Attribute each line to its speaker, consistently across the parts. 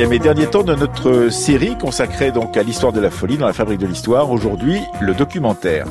Speaker 1: et dernier temps de notre série consacrée donc à l'histoire de la folie dans la fabrique de l'histoire. Aujourd'hui, le documentaire.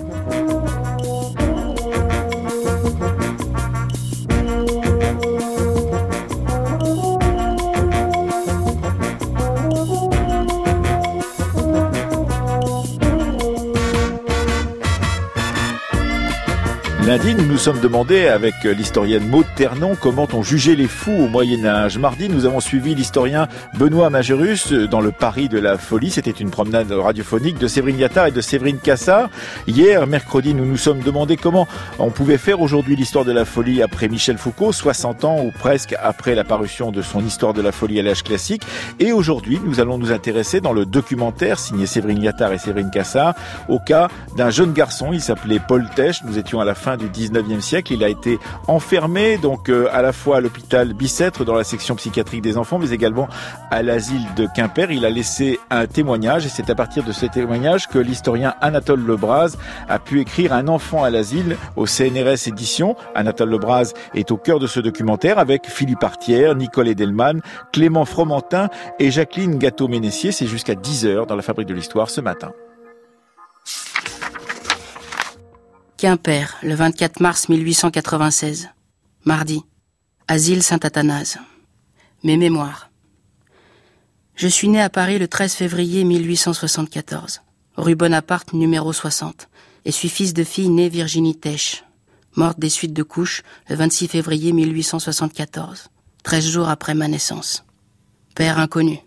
Speaker 1: Nous sommes demandé avec l'historienne Maud Ternon comment on jugeait les fous au Moyen Âge. Mardi, nous avons suivi l'historien Benoît Majerus dans le Paris de la folie. C'était une promenade radiophonique de Séverine Yattard et de Séverine Cassard. Hier, mercredi, nous nous sommes demandé comment on pouvait faire aujourd'hui l'histoire de la folie après Michel Foucault, 60 ans ou presque après la parution de son Histoire de la folie à l'âge classique. Et aujourd'hui, nous allons nous intéresser dans le documentaire signé Séverine Yattard et Séverine Cassard au cas d'un jeune garçon. Il s'appelait Paul Tesch. Nous étions à la fin du 19e siècle. Il a été enfermé donc euh, à la fois à l'hôpital Bicêtre dans la section psychiatrique des enfants, mais également à l'asile de Quimper. Il a laissé un témoignage et c'est à partir de ce témoignage que l'historien Anatole Lebras a pu écrire Un enfant à l'asile au CNRS édition. Anatole Lebras est au cœur de ce documentaire avec Philippe Artière, Nicole Edelman, Clément Fromentin et Jacqueline Gâteau-Ménessier. C'est jusqu'à 10h dans la Fabrique de l'Histoire ce matin.
Speaker 2: Quimper, le 24 mars 1896. Mardi. Asile Saint-Athanase. Mes mémoires. Je suis né à Paris le 13 février 1874, rue Bonaparte numéro 60, et suis fils de fille née Virginie Tesch, morte des suites de couches le 26 février 1874, 13 jours après ma naissance. Père inconnu.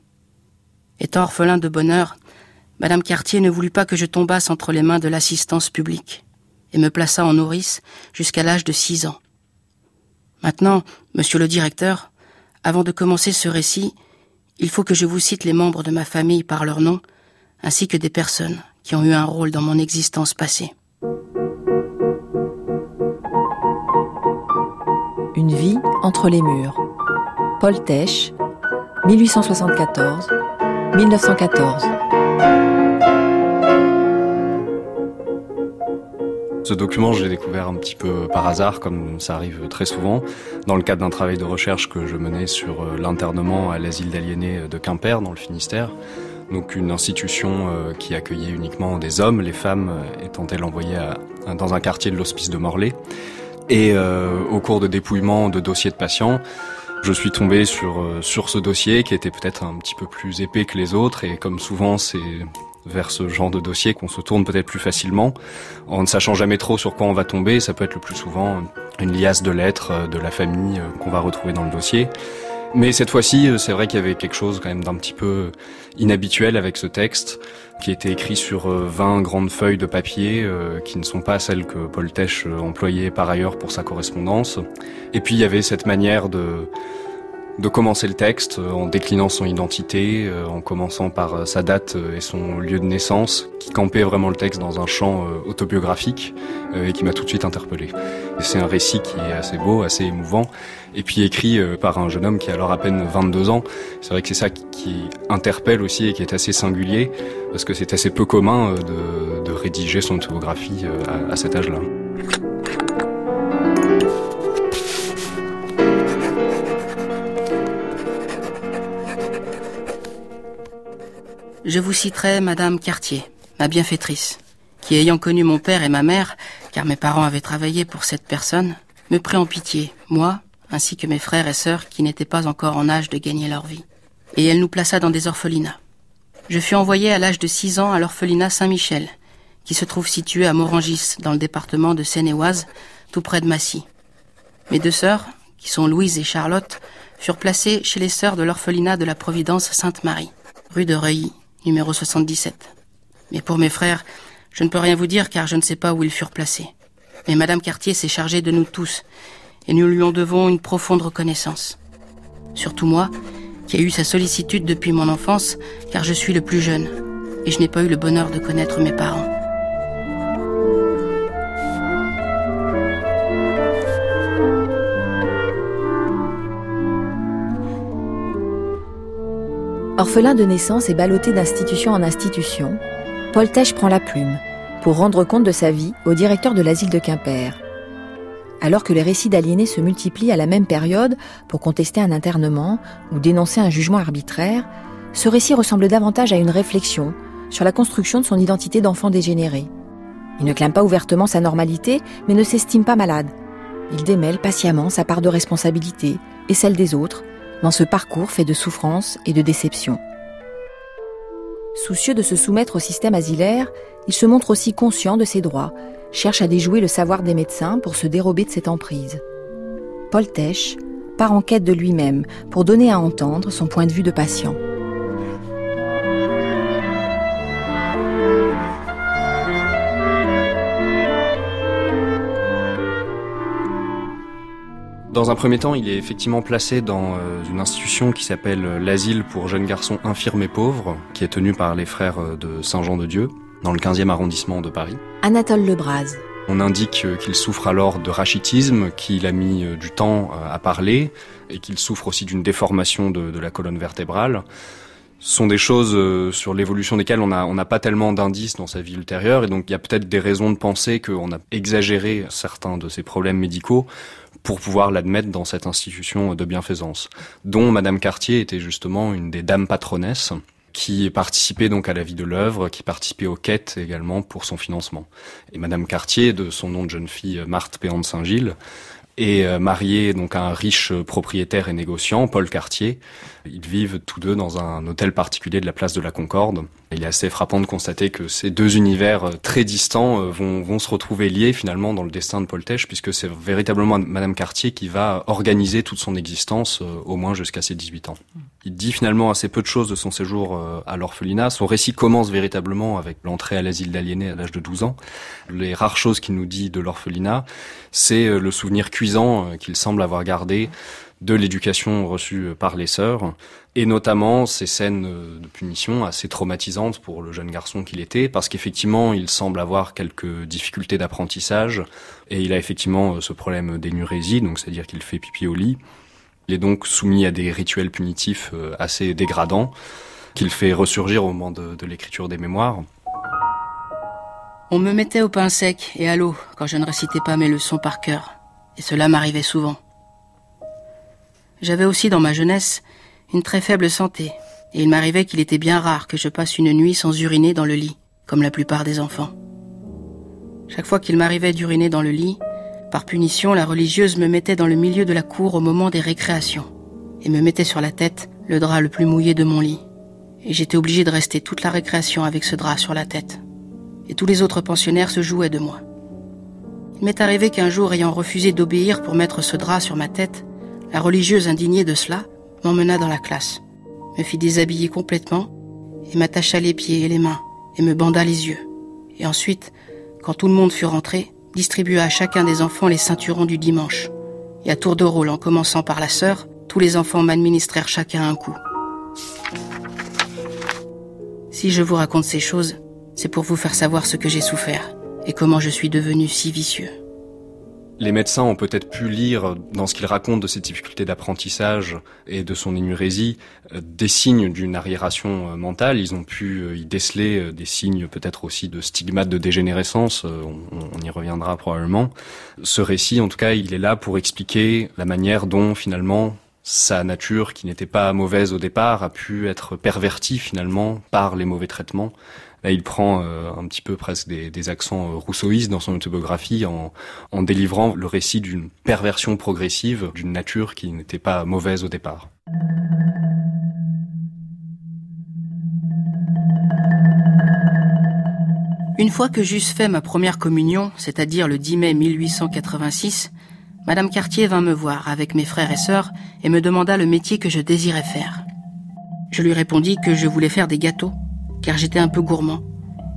Speaker 2: Étant orphelin de bonheur, Madame Cartier ne voulut pas que je tombasse entre les mains de l'assistance publique et me plaça en nourrice jusqu'à l'âge de six ans. Maintenant, monsieur le directeur, avant de commencer ce récit, il faut que je vous cite les membres de ma famille par leur nom, ainsi que des personnes qui ont eu un rôle dans mon existence passée.
Speaker 3: Une vie entre les murs. Paul Tesch, 1874-1914.
Speaker 4: Ce document, je l'ai découvert un petit peu par hasard, comme ça arrive très souvent, dans le cadre d'un travail de recherche que je menais sur euh, l'internement à l'asile d'aliénés de Quimper, dans le Finistère. Donc une institution euh, qui accueillait uniquement des hommes, les femmes euh, étant-elles envoyées dans un quartier de l'hospice de Morlaix. Et au cours de dépouillement de dossiers de patients, je suis tombé sur, sur ce dossier qui était peut-être un petit peu plus épais que les autres et comme souvent c'est vers ce genre de dossier qu'on se tourne peut-être plus facilement, en ne sachant jamais trop sur quoi on va tomber. Ça peut être le plus souvent une liasse de lettres euh, de la famille euh, qu'on va retrouver dans le dossier. Mais cette fois-ci, euh, c'est vrai qu'il y avait quelque chose quand même d'un petit peu inhabituel avec ce texte, qui était écrit sur 20 grandes feuilles de papier, qui ne sont pas celles que Paul Tesch employait par ailleurs pour sa correspondance. Et puis il y avait cette manière de de commencer le texte euh, en déclinant son identité, euh, en commençant par euh, sa date et son lieu de naissance, qui campait vraiment le texte dans un champ autobiographique et qui m'a tout de suite interpellé. C'est un récit qui est assez beau, assez émouvant, et puis écrit par un jeune homme qui a alors à peine 22 ans. C'est vrai que c'est ça qui interpelle aussi et qui est assez singulier, parce que c'est assez peu commun de, rédiger son autobiographie à cet âge-là.
Speaker 2: Je vous citerai Madame Cartier, ma bienfaitrice, qui ayant connu mon père et ma mère, car mes parents avaient travaillé pour cette personne, me prit en pitié, moi, ainsi que mes frères et sœurs qui n'étaient pas encore en âge de gagner leur vie. Et elle nous plaça dans des orphelinats. Je fus envoyé à l'âge de six ans à l'orphelinat Saint-Michel, qui se trouve situé à Morangis, dans le département de Seine-et-Oise, tout près de Massy. Mes deux sœurs, qui sont Louise et Charlotte, furent placées chez les sœurs de l'orphelinat de la Providence Sainte-Marie, rue de Reuilly, numéro 77. Mais pour mes frères, je ne peux rien vous dire car je ne sais pas où ils furent placés. Mais Madame Cartier s'est chargée de nous tous, et nous lui en devons une profonde reconnaissance. Surtout moi, qui ai eu sa sollicitude depuis mon enfance, car je suis le plus jeune, et je n'ai pas eu le bonheur de connaître mes parents.
Speaker 3: Orphelin de naissance et ballotté d'institution en institution, Paul Tesch prend la plume pour rendre compte de sa vie au directeur de l'asile de Quimper. Alors que les récits d'aliénés se multiplient à la même période pour contester un internement ou dénoncer un jugement arbitraire, ce récit ressemble davantage à une réflexion sur la construction de son identité d'enfant dégénéré. Il ne clame pas ouvertement sa normalité, mais ne s'estime pas malade. Il démêle patiemment sa part de responsabilité et celle des autres dans ce parcours fait de souffrance et de déception. Soucieux de se soumettre au système asilaire, il se montre aussi conscient de ses droits, cherche à déjouer le savoir des médecins pour se dérober de cette emprise. Paul Tesch part en quête de lui-même pour donner à entendre son point de vue de patient.
Speaker 4: Dans un premier temps, il est effectivement placé dans euh, une institution qui s'appelle euh, l'Asile pour jeunes garçons infirmes et pauvres, qui est tenu par les frères euh, de Saint-Jean-de-Dieu, dans le 15e arrondissement de Paris.
Speaker 3: Anatole Lebras.
Speaker 4: On indique qu'il souffre alors de rachitisme, qu'il a mis du temps à parler, et qu'il souffre aussi d'une déformation de, de, la colonne vertébrale. Ce sont des choses sur l'évolution desquelles on n'a on pas tellement d'indices dans sa vie ultérieure, et donc il y a peut-être des raisons de penser qu'on a exagéré certains de ses problèmes médicaux pour pouvoir l'admettre dans cette institution de bienfaisance, dont Madame Cartier était justement une des dames patronesses qui participait donc à la vie de l'œuvre, qui participait aux quêtes également pour son financement. Et Madame Cartier, de son nom de jeune fille Marthe Péan de Saint-Gilles, est euh, mariée donc à un riche propriétaire et négociant, Paul Cartier. Ils vivent tous deux dans un hôtel particulier de la place de la Concorde. Il est assez frappant de constater que ces deux univers euh, très distants euh, vont, vont se retrouver liés finalement dans le destin de Paul Tesch, puisque c'est véritablement Madame Cartier qui va organiser toute son existence, au moins jusqu'à ses 18 ans. Il dit finalement assez peu de choses de son séjour à l'orphelinat. Son récit commence véritablement avec l'entrée à l'asile d'aliénés à l'âge de 12 ans. Les rares choses qu'il nous dit de l'orphelinat, c'est le souvenir cuisant qu'il semble avoir gardé de l'éducation reçue par les sœurs, et notamment ces scènes de punition assez traumatisantes pour le jeune garçon qu'il était, parce qu'effectivement, il semble avoir quelques difficultés d'apprentissage, et il a effectivement ce problème d'énurésie, donc c'est-à-dire qu'il fait pipi au lit. Il est donc soumis à des rituels punitifs euh, assez dégradants, qu'il fait ressurgir au moment de, de l'écriture des mémoires.
Speaker 2: On me mettait au pain sec et à l'eau quand je ne récitais pas mes leçons par cœur, et cela m'arrivait souvent. J'avais aussi dans ma jeunesse une très faible santé, et il m'arrivait qu'il était bien rare que je passe une nuit sans uriner dans le lit, comme la plupart des enfants. Chaque fois qu'il m'arrivait d'uriner dans le lit, par punition, la religieuse me mettait dans le milieu de la cour au moment des récréations, et me mettait sur la tête le drap le plus mouillé de mon lit. Et j'étais obligé de rester toute la récréation avec ce drap sur la tête. Et tous les autres pensionnaires se jouaient de moi. Il m'est arrivé qu'un jour, ayant refusé d'obéir pour mettre ce drap sur ma tête, la religieuse indignée de cela m'emmena dans la classe, me fit déshabiller complètement et m'attacha les pieds et les mains et me banda les yeux. Et ensuite, quand tout le monde fut rentré, distribua à chacun des enfants les ceinturons du dimanche. Et à tour de rôle, en commençant par la sœur, tous les enfants m'administrèrent chacun un coup. Si je vous raconte ces choses, c'est pour vous faire savoir ce que j'ai souffert et comment je suis devenu si vicieux.
Speaker 4: Les médecins ont peut-être pu lire dans ce qu'il raconte de ses difficultés d'apprentissage et de son énurésie euh, des signes d'une arriération euh, mentale. Ils ont pu euh, y déceler des signes peut-être aussi de stigmates de dégénérescence. On, y reviendra probablement. Ce récit, en tout cas, il est là pour expliquer la manière dont finalement sa nature, qui n'était pas mauvaise au départ, a pu être pervertie finalement par les mauvais traitements Là, il prend euh, un petit peu presque des, accents euh, rousseauistes dans son autobiographie en, en délivrant le récit d'une perversion progressive d'une nature qui n'était pas mauvaise au départ.
Speaker 2: Une fois que j'eusse fait ma première communion, c'est-à-dire le 10 mai 1886, Madame Cartier vint me voir avec mes frères et sœurs et me demanda le métier que je désirais faire. Je lui répondis que je voulais faire des gâteaux car j'étais un peu gourmand.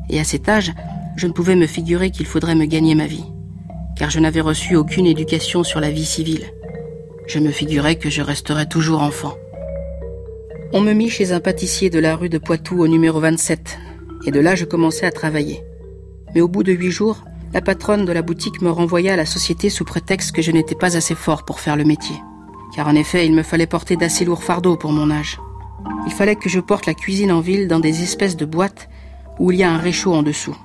Speaker 2: Et à cet âge, je ne pouvais me figurer qu'il faudrait me gagner ma vie, car je n'avais reçu aucune éducation sur la vie civile. Je me figurais que je resterais toujours enfant. On me mit chez un pâtissier de la rue de Poitou au numéro 27, et de là je commençai à travailler. Mais au bout de huit jours, la patronne de la boutique me renvoya à la société sous prétexte que je n'étais pas assez fort pour faire le métier. Car en effet, il me fallait porter d'assez lourds fardeaux pour mon âge. Il fallait que je porte la cuisine en ville dans des espèces de boîtes où il y a un réchaud en dessous.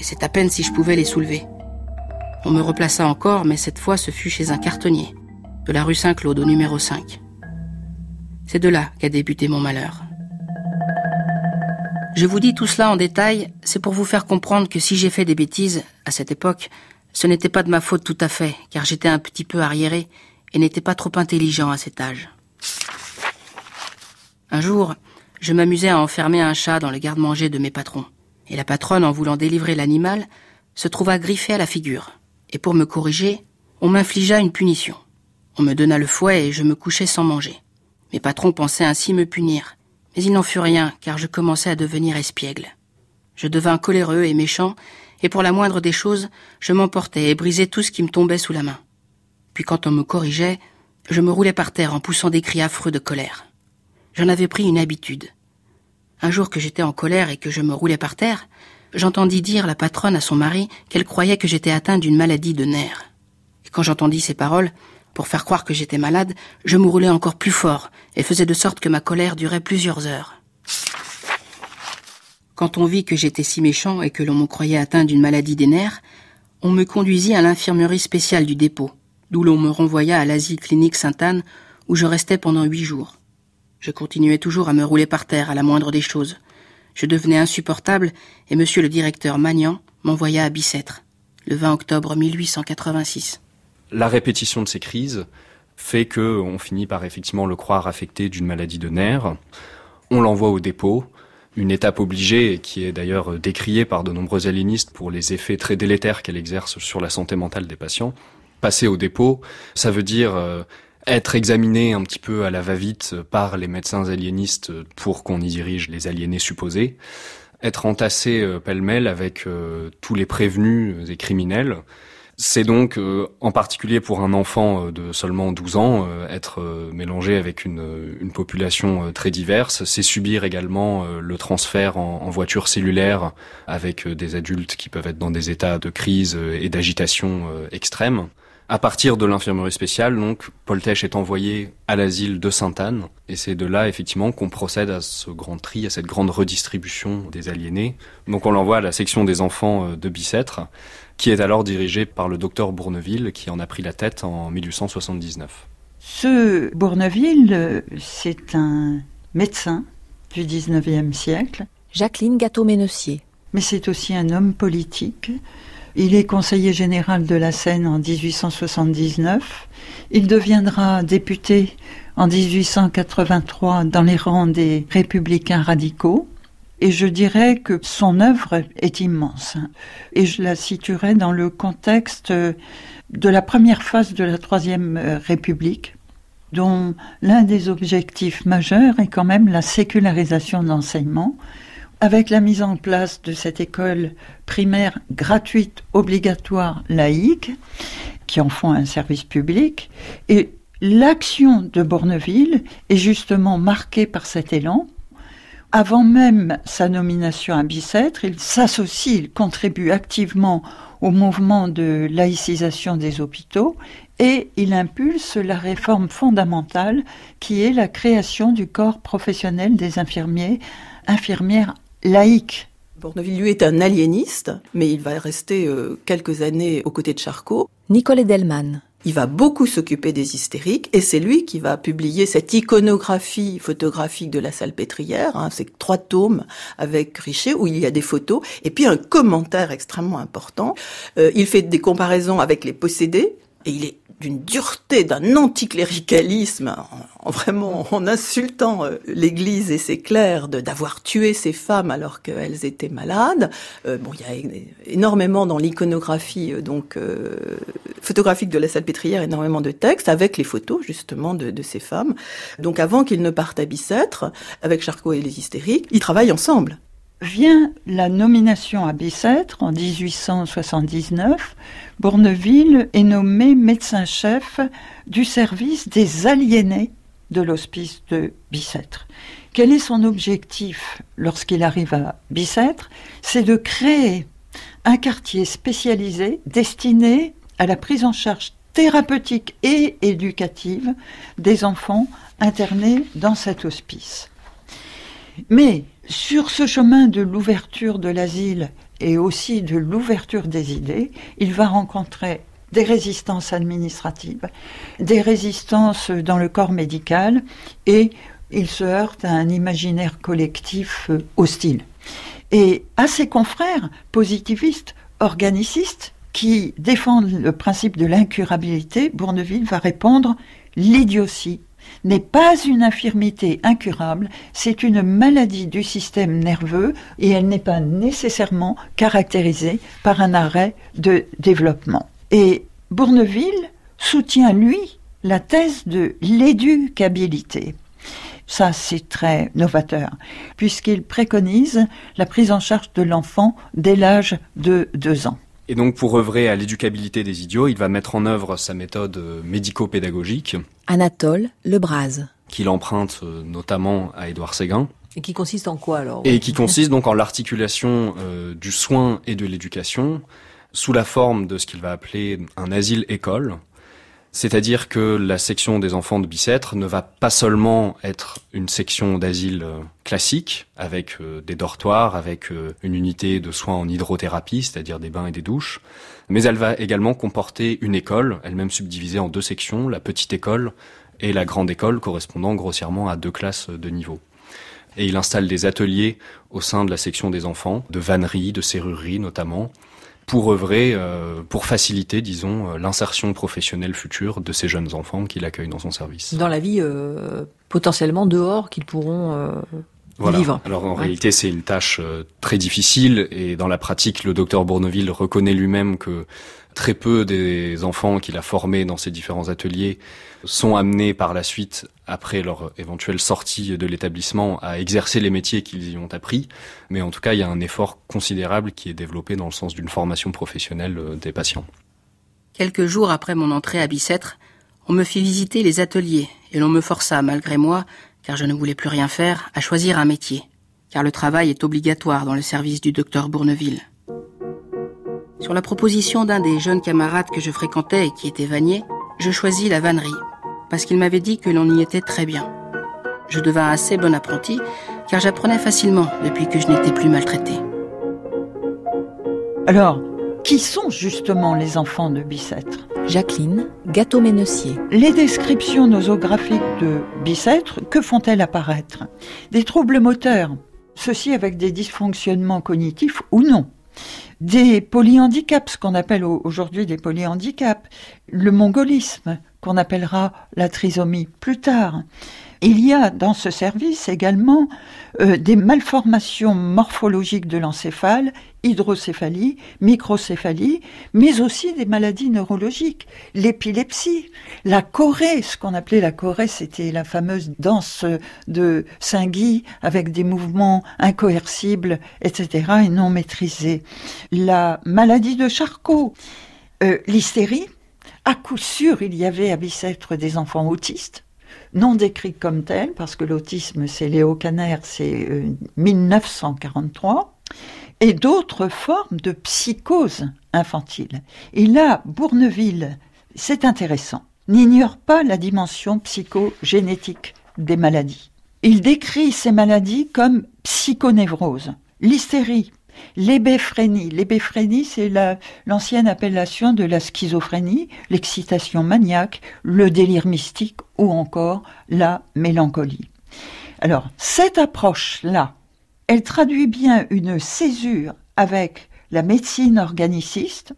Speaker 2: Et c'est à peine si je pouvais les soulever. On me replaça encore, mais cette fois ce fut chez un cartonnier, de la rue Saint-Claude au numéro 5. C'est de là qu'a débuté mon malheur. Je vous dis tout cela en détail, c'est pour vous faire comprendre que si j'ai fait des bêtises, à cette époque, ce n'était pas de ma faute tout à fait, car j'étais un petit peu arriéré et n'étais pas trop intelligent à cet âge. Un jour, je m'amusais à enfermer un chat dans le garde-manger de mes patrons, et la patronne, en voulant délivrer l'animal, se trouva griffée à la figure. Et pour me corriger, on m'infligea une punition. On me donna le fouet et je me couchai sans manger. Mes patrons pensaient ainsi me punir, mais il n'en fut rien, car je commençais à devenir espiègle. Je devins coléreux et méchant, et pour la moindre des choses, je m'emportais et brisais tout ce qui me tombait sous la main. Puis quand on me corrigeait, je me roulais par terre en poussant des cris affreux de colère. J'en avais pris une habitude. Un jour que j'étais en colère et que je me roulais par terre, j'entendis dire la patronne à son mari qu'elle croyait que j'étais atteint d'une maladie de nerfs. Et quand j'entendis ces paroles, pour faire croire que j'étais malade, je me roulais encore plus fort et faisais de sorte que ma colère durait plusieurs heures. Quand on vit que j'étais si méchant et que l'on me croyait atteint d'une maladie des nerfs, on me conduisit à l'infirmerie spéciale du dépôt, d'où l'on me renvoya à l'asile clinique Sainte-Anne, où je restais pendant huit jours. Je continuais toujours à me rouler par terre à la moindre des choses. Je devenais insupportable et monsieur le directeur Magnan m'envoya à Bicêtre, le 20 octobre 1886.
Speaker 4: La répétition de ces crises fait que on finit par effectivement le croire affecté d'une maladie de nerfs. On l'envoie au dépôt, une étape obligée qui est d'ailleurs décriée par de nombreux aliénistes pour les effets très délétères qu'elle exerce sur la santé mentale des patients. Passer au dépôt, ça veut dire euh, être examiné un petit peu à la va-vite par les médecins aliénistes pour qu'on y dirige les aliénés supposés, être entassé euh, pêle-mêle avec euh, tous les prévenus et criminels. C'est donc, euh, en particulier pour un enfant de seulement 12 ans, être mélangé avec une, une population très diverse. C'est subir également le transfert en, en, voiture cellulaire avec des adultes qui peuvent être dans des états de crise et d'agitation extrême. À partir de l'infirmerie spéciale, donc, Paul Tesch est envoyé à l'asile de Sainte-Anne, et c'est de là, effectivement, qu'on procède à ce grand tri, à cette grande redistribution des aliénés. Donc on l'envoie à la section des enfants euh, de Bicêtre, qui est alors dirigée par le docteur Bourneville, qui en a pris la tête en 1879.
Speaker 5: Ce Bourneville, c'est un médecin du 19e siècle.
Speaker 3: Jacqueline Gâteau-Ménessier.
Speaker 5: Mais c'est aussi un homme politique il est conseiller général de la Seine en 1879. Il deviendra député en 1883 dans les rangs des républicains radicaux. Et je dirais que son œuvre est immense. Et je la situerai dans le contexte de la première phase de la Troisième euh, République, dont l'un des objectifs majeurs est quand même la sécularisation de l'enseignement avec la mise en place de cette école primaire gratuite, obligatoire, laïque, qui en font un service public, et l'action de Bourneville est justement marquée par cet élan. Avant même sa nomination à Bicêtre, il s'associe, il contribue activement au mouvement de laïcisation des hôpitaux et il impulse la réforme fondamentale qui est la création du corps professionnel des infirmiers, infirmières laïque.
Speaker 6: Bourneville, lui, est un aliéniste, mais il va rester euh, quelques années aux côtés de Charcot.
Speaker 3: Nicole Edelman.
Speaker 6: Il va beaucoup s'occuper des hystériques et c'est lui qui va publier cette iconographie photographique de la salpêtrière, hein, ces trois tomes avec Richer où il y a des photos et puis un commentaire extrêmement important. Euh, il fait des comparaisons avec les possédés et il est d'une dureté, d'un anticléricalisme, en, vraiment en insultant euh, l'Église et ses clercs d'avoir tué ces femmes alors qu'elles étaient malades. Euh, bon, il y a énormément dans l'iconographie euh, donc photographique de la salpêtrière, énormément de textes avec les photos justement de, de ces femmes. Donc avant qu'ils ne partent à Bicêtre, avec Charcot et les hystériques, ils travaillent ensemble.
Speaker 5: Vient la nomination à Bicêtre en 1879. Bourneville est nommé médecin-chef du service des aliénés de l'hospice de Bicêtre. Quel est son objectif lorsqu'il arrive à Bicêtre? C'est de créer un quartier spécialisé destiné à la prise en charge thérapeutique et éducative des enfants internés dans cet hospice. Mais sur ce chemin de l'ouverture de l'asile, et aussi de l'ouverture des idées, il va rencontrer des résistances administratives, des résistances dans le corps médical et il se heurte à un imaginaire collectif euh, hostile. Et à ses confrères positivistes, organicistes, qui défendent le principe de l'incurabilité, Bourneville va répondre l'idiotie n'est pas une infirmité incurable, c'est une maladie du système nerveux et elle n'est pas nécessairement caractérisée par un arrêt de développement. Et Bourneville soutient, lui, la thèse de l'éducabilité. Ça, c'est très novateur, puisqu'il préconise la prise en charge de l'enfant dès l'âge de deux ans.
Speaker 4: Et donc, pour œuvrer à l'éducabilité des idiots, il va mettre en œuvre sa méthode médico-pédagogique.
Speaker 3: Anatole Lebras.
Speaker 4: Qu'il emprunte euh, notamment à Édouard Séguin.
Speaker 3: Et qui consiste en quoi alors
Speaker 4: Et qui consiste donc en l'articulation euh, du soin et de l'éducation sous la forme de ce qu'il va appeler un asile-école, c'est-à-dire que la section des enfants de Bicêtre ne va pas seulement être une section d'asile euh, classique, avec euh, des dortoirs, avec euh, une unité de soins en hydrothérapie, c'est-à-dire des bains et des douches, mais elle va également comporter une école, elle-même subdivisée en deux sections, la petite école et la grande école, correspondant grossièrement à deux classes de niveau. Et il installe des ateliers au sein de la section des enfants, de vannerie, de serrurerie notamment, pour œuvrer, euh, pour faciliter, disons, euh, l'insertion professionnelle future de ces jeunes enfants qu'il accueille dans son service.
Speaker 3: Dans la vie euh, potentiellement dehors qu'ils pourront vivre.
Speaker 4: Alors en réalité, c'est une tâche très difficile et dans la pratique, le docteur Bourneville reconnaît lui-même que très peu des enfants qu'il a formés dans ces différents ateliers sont amenés par la suite, après leur éventuelle sortie de l'établissement, à exercer les métiers qu'ils y ont appris. Mais en tout cas, il y a un effort considérable qui est développé dans le sens d'une formation professionnelle euh, des patients.
Speaker 2: Quelques jours après mon entrée à Bicêtre, on me fit visiter les ateliers et l'on me força, malgré moi, car je ne voulais plus rien faire, à choisir un métier. Car le travail est obligatoire dans le service du docteur Bourneville. Sur la proposition d'un des jeunes camarades que je fréquentais et qui était vanier, je choisis la vannerie, parce qu'il m'avait dit que l'on y était très bien. Je devins assez bon apprenti, car j'apprenais facilement depuis que je n'étais plus maltraité.
Speaker 5: Alors, qui sont justement les enfants de Bicêtre?
Speaker 3: Jacqueline Gâteau-Ménessier.
Speaker 5: Les descriptions nosographiques de Bicêtre, que font-elles apparaître? Des troubles moteurs, ceux-ci avec des dysfonctionnements cognitifs ou non? Des polyhandicaps, ce qu'on appelle aujourd'hui des polyhandicaps, le mongolisme, qu'on appellera la trisomie plus tard. Il y a dans ce service également euh, des malformations morphologiques de l'encéphale, hydrocéphalie, microcéphalie, mais aussi des maladies neurologiques, l'épilepsie, la chorée, ce qu'on appelait la chorée, c'était la fameuse danse de Saint-Guy avec des mouvements incoercibles, etc., et non maîtrisés, la maladie de Charcot, euh, l'hystérie, à coup sûr, il y avait à Bicêtre des enfants autistes, non décrits comme tels, parce que l'autisme, c'est Léo Caner, c'est 1943, euh, et d'autres formes de psychose infantile. Et là, Bourneville, c'est intéressant, n'ignore pas la dimension psychogénétique des maladies. Il décrit ces maladies comme psychonévrose. L'hystérie, L'ébéphrénie. L'ébéphrénie, c'est l'ancienne appellation de la schizophrénie, l'excitation maniaque, le délire mystique ou encore la mélancolie. Alors, cette approche-là, elle traduit bien une césure avec la médecine organiciste,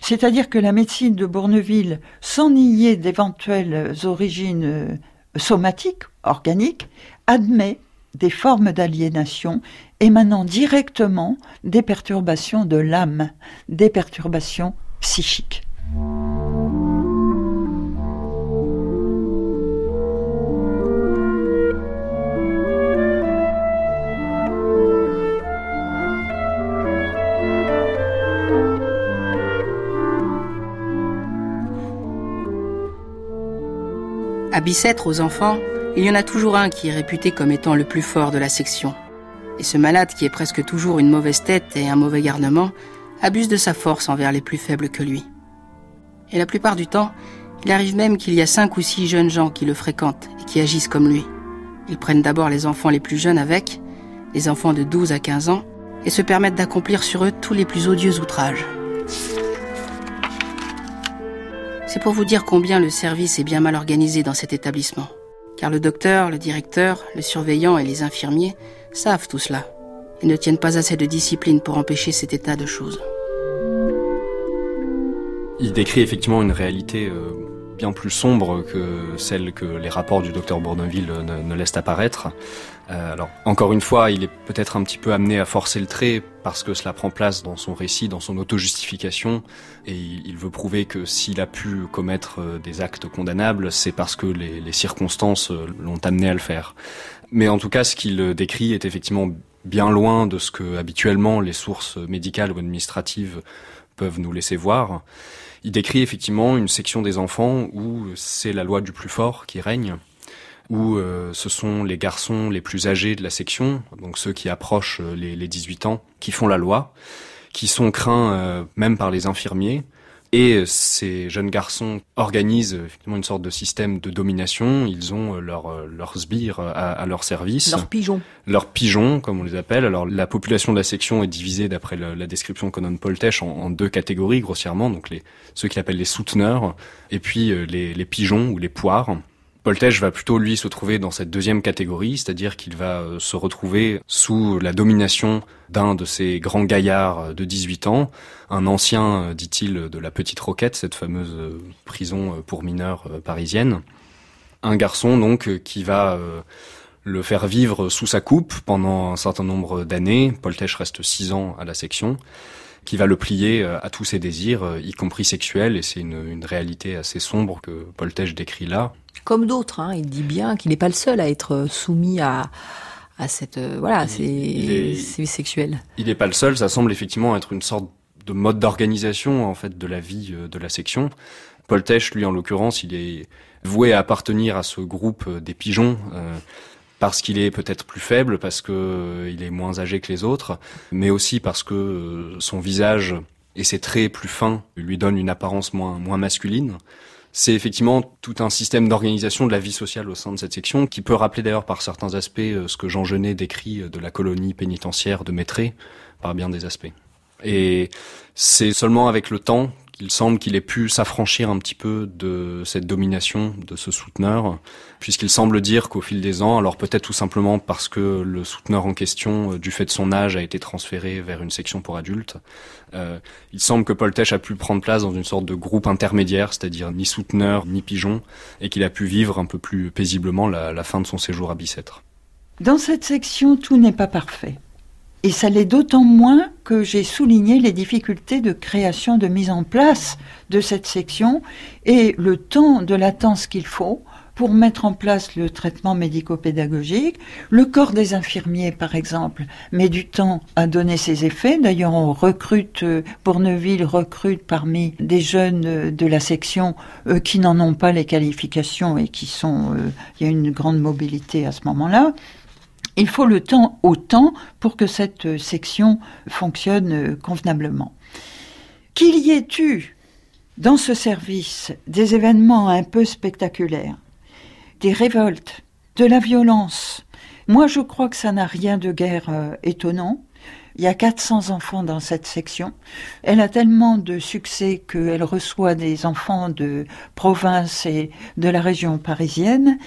Speaker 5: c'est-à-dire que la médecine de Bourneville, sans nier d'éventuelles origines somatiques, organiques, admet des formes d'aliénation émanant directement des perturbations de l'âme, des perturbations psychiques.
Speaker 2: À Bicêtre aux enfants, il y en a toujours un qui est réputé comme étant le plus fort de la section. Et ce malade, qui est presque toujours une mauvaise tête et un mauvais garnement, abuse de sa force envers les plus faibles que lui. Et la plupart du temps, il arrive même qu'il y a cinq ou six jeunes gens qui le fréquentent et qui agissent comme lui. Ils prennent d'abord les enfants les plus jeunes avec, les enfants de 12 à 15 ans, et se permettent d'accomplir sur eux tous les plus odieux outrages. C'est pour vous dire combien le service est bien mal organisé dans cet établissement. Car le docteur, le directeur, le surveillant et les infirmiers savent tout cela et ne tiennent pas assez de discipline pour empêcher cet état de choses.
Speaker 4: Il décrit effectivement une réalité euh, bien plus sombre que celle que les rapports du docteur Bourneville ne, laissent apparaître. Euh, alors, encore une fois, il est peut-être un petit peu amené à forcer le trait parce que cela prend place dans son récit, dans son auto-justification, et il, veut prouver que s'il a pu commettre euh, des actes condamnables, c'est parce que les, les circonstances l'ont amené à le faire. Mais en tout cas, ce qu'il décrit est effectivement bien loin de ce que habituellement les sources médicales ou administratives peuvent nous laisser voir. Il décrit effectivement une section des enfants où c'est la loi du plus fort qui règne, où euh, ce sont les garçons les plus âgés de la section, donc ceux qui approchent les, les 18 ans, qui font la loi, qui sont craints euh, même par les infirmiers, et ces jeunes garçons organisent effectivement une sorte de système de domination. Ils ont euh, leur, euh, leurs sbires à, leur service.
Speaker 3: Leurs pigeons.
Speaker 4: Leurs pigeons, comme on les appelle. Alors la population de la section est divisée, d'après la description qu'on donne Paul Tesch, en, deux catégories grossièrement. Donc les, ceux qu'il appelle les souteneurs, et puis euh, les, les pigeons ou les poires. Voltage va plutôt lui se trouver dans cette deuxième catégorie, c'est-à-dire qu'il va euh, se retrouver sous la domination d'un de ces grands gaillards euh, de 18 ans, un ancien, euh, dit-il, de la Petite Roquette, cette fameuse prison pour mineurs parisienne. Un garçon donc qui va le faire vivre sous sa coupe pendant un certain nombre d'années. Poltèche reste six ans à la section qui va le plier à tous ses désirs, y compris sexuels, et c'est une, une, réalité assez sombre que Poltèche décrit là
Speaker 3: comme d'autres. Hein. Il dit bien qu'il n'est pas le seul à être soumis à, à cette euh, voilà, c'est sexuel.
Speaker 4: Il n'est pas le seul. Ça semble effectivement être une sorte de mode d'organisation en fait de la vie euh, de la section. Paul Tesch, lui en l'occurrence, il est voué à appartenir à ce groupe euh, des pigeons. Parce qu'il est peut-être plus faible, parce que il est moins âgé que les autres, mais aussi parce que son visage et ses traits plus fins lui donnent une apparence moins moins masculine c'est effectivement tout un système d'organisation de la vie sociale au sein de cette section qui peut rappeler d'ailleurs par certains aspects euh, ce que Jean Genet décrit euh, de la colonie pénitentiaire de Maîtré par bien des aspects. Et c'est seulement avec le temps il semble qu'il ait pu s'affranchir un petit peu de cette domination de ce souteneur, puisqu'il semble dire qu'au fil des ans, alors peut-être tout simplement parce que le souteneur en question, euh, du fait de son âge, a été transféré vers une section pour adultes, euh, il semble que Paul Tesch a pu prendre place dans une sorte de groupe intermédiaire, c'est-à-dire ni souteneur ni pigeon, et qu'il a pu vivre un peu plus paisiblement la, la fin de son séjour à Bicêtre.
Speaker 5: Dans cette section, tout n'est pas parfait. Et ça l'est d'autant moins que j'ai souligné les difficultés de création, de mise en place de cette section et le temps de latence qu'il faut pour mettre en place le traitement médico-pédagogique. Le corps des infirmiers, par exemple, met du temps à donner ses effets. D'ailleurs, on recrute, euh, Bourneville recrute parmi des jeunes euh, de la section euh, qui n'en ont pas les qualifications et qui sont, il y a une grande mobilité à ce moment-là. Il faut le temps au temps pour que cette section fonctionne convenablement. Qu'il y ait eu dans ce service des événements un peu spectaculaires, des révoltes, de la violence, moi je crois que ça n'a rien de guère euh, étonnant. Il y a 400 enfants dans cette section. Elle a tellement de succès qu'elle reçoit des enfants de province et de la région parisienne.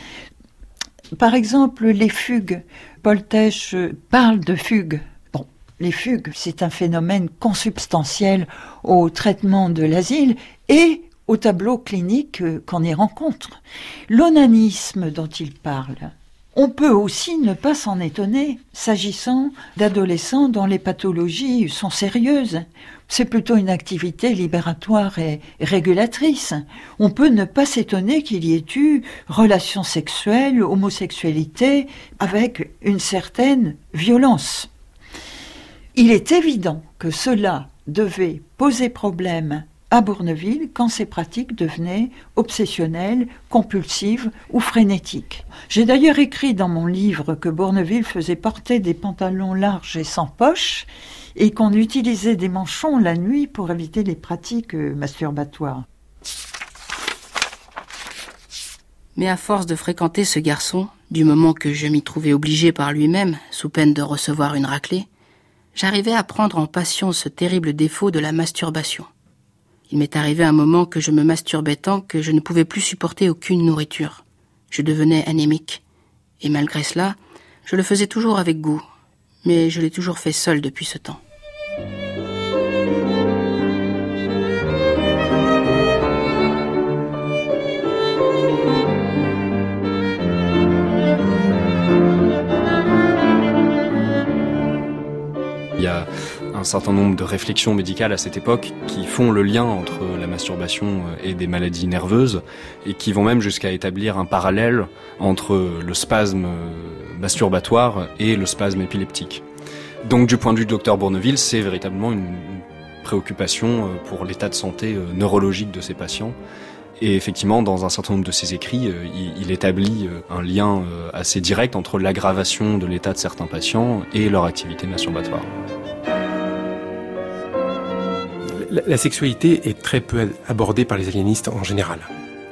Speaker 5: Par exemple, les fugues. Paul Tesch parle de fugues. Bon, les fugues, c'est un phénomène consubstantiel au traitement de l'asile et au tableau clinique qu'on y rencontre. L'onanisme dont il parle, on peut aussi ne pas s'en étonner, s'agissant d'adolescents dont les pathologies sont sérieuses. C'est plutôt une activité libératoire et régulatrice. On peut ne pas s'étonner qu'il y ait eu relations sexuelles, homosexualité, avec une certaine violence. Il est évident que cela devait poser problème à Bourneville quand ces pratiques devenaient obsessionnelles, compulsives ou frénétiques. J'ai d'ailleurs écrit dans mon livre que Bourneville faisait porter des pantalons larges et sans poche et qu'on utilisait des manchons la nuit pour éviter les pratiques masturbatoires.
Speaker 2: Mais à force de fréquenter ce garçon, du moment que je m'y trouvais obligé par lui-même, sous peine de recevoir une raclée, j'arrivais à prendre en passion ce terrible défaut de la masturbation. Il m'est arrivé un moment que je me masturbais tant que je ne pouvais plus supporter aucune nourriture. Je devenais anémique. Et malgré cela, je le faisais toujours avec goût. Mais je l'ai toujours fait seul depuis ce temps.
Speaker 4: Un certain nombre de réflexions médicales à cette époque qui font le lien entre la masturbation et des maladies nerveuses et qui vont même jusqu'à établir un parallèle entre le spasme masturbatoire et le spasme épileptique. Donc du point de vue du docteur Bourneville, c'est véritablement une préoccupation pour l'état de santé neurologique de ses patients. Et effectivement, dans un certain nombre de ses écrits, il, établit un lien assez direct entre l'aggravation de l'état de certains patients et leur activité masturbatoire
Speaker 7: la, sexualité est très peu abordée par les aliénistes en général.